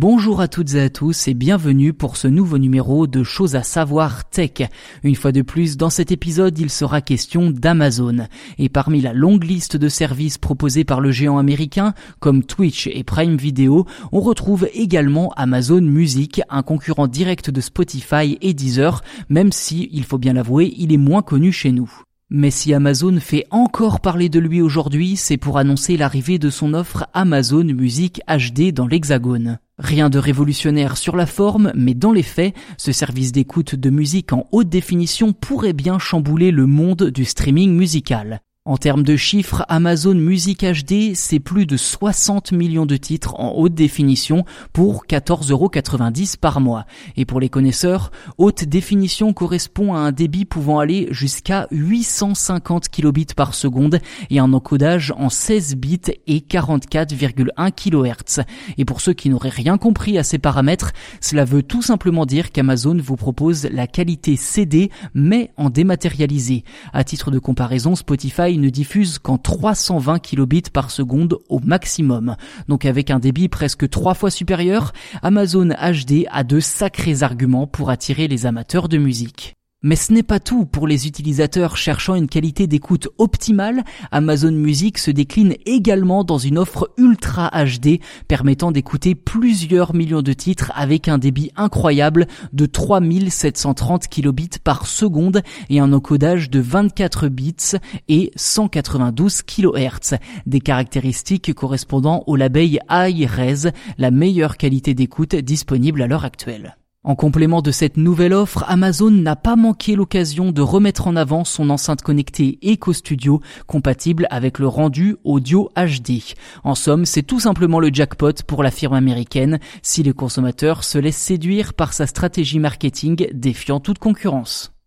Bonjour à toutes et à tous et bienvenue pour ce nouveau numéro de Choses à savoir tech. Une fois de plus, dans cet épisode, il sera question d'Amazon. Et parmi la longue liste de services proposés par le géant américain, comme Twitch et Prime Video, on retrouve également Amazon Music, un concurrent direct de Spotify et Deezer, même si, il faut bien l'avouer, il est moins connu chez nous. Mais si Amazon fait encore parler de lui aujourd'hui, c'est pour annoncer l'arrivée de son offre Amazon Music HD dans l'Hexagone. Rien de révolutionnaire sur la forme, mais dans les faits, ce service d'écoute de musique en haute définition pourrait bien chambouler le monde du streaming musical. En termes de chiffres, Amazon Music HD, c'est plus de 60 millions de titres en haute définition pour 14,90€ par mois. Et pour les connaisseurs, haute définition correspond à un débit pouvant aller jusqu'à 850 kilobits par seconde et un encodage en 16 bits et 44,1 kHz. Et pour ceux qui n'auraient rien compris à ces paramètres, cela veut tout simplement dire qu'Amazon vous propose la qualité CD mais en dématérialisé. À titre de comparaison, Spotify ne diffuse qu'en 320 kilobits par seconde au maximum. Donc avec un débit presque trois fois supérieur, Amazon HD a de sacrés arguments pour attirer les amateurs de musique. Mais ce n'est pas tout. Pour les utilisateurs cherchant une qualité d'écoute optimale, Amazon Music se décline également dans une offre Ultra HD permettant d'écouter plusieurs millions de titres avec un débit incroyable de 3730 kilobits par seconde et un encodage de 24 bits et 192 kHz. Des caractéristiques correspondant au label iRes, la meilleure qualité d'écoute disponible à l'heure actuelle. En complément de cette nouvelle offre, Amazon n'a pas manqué l'occasion de remettre en avant son enceinte connectée Echo Studio compatible avec le rendu audio HD. En somme, c'est tout simplement le jackpot pour la firme américaine si les consommateurs se laissent séduire par sa stratégie marketing défiant toute concurrence.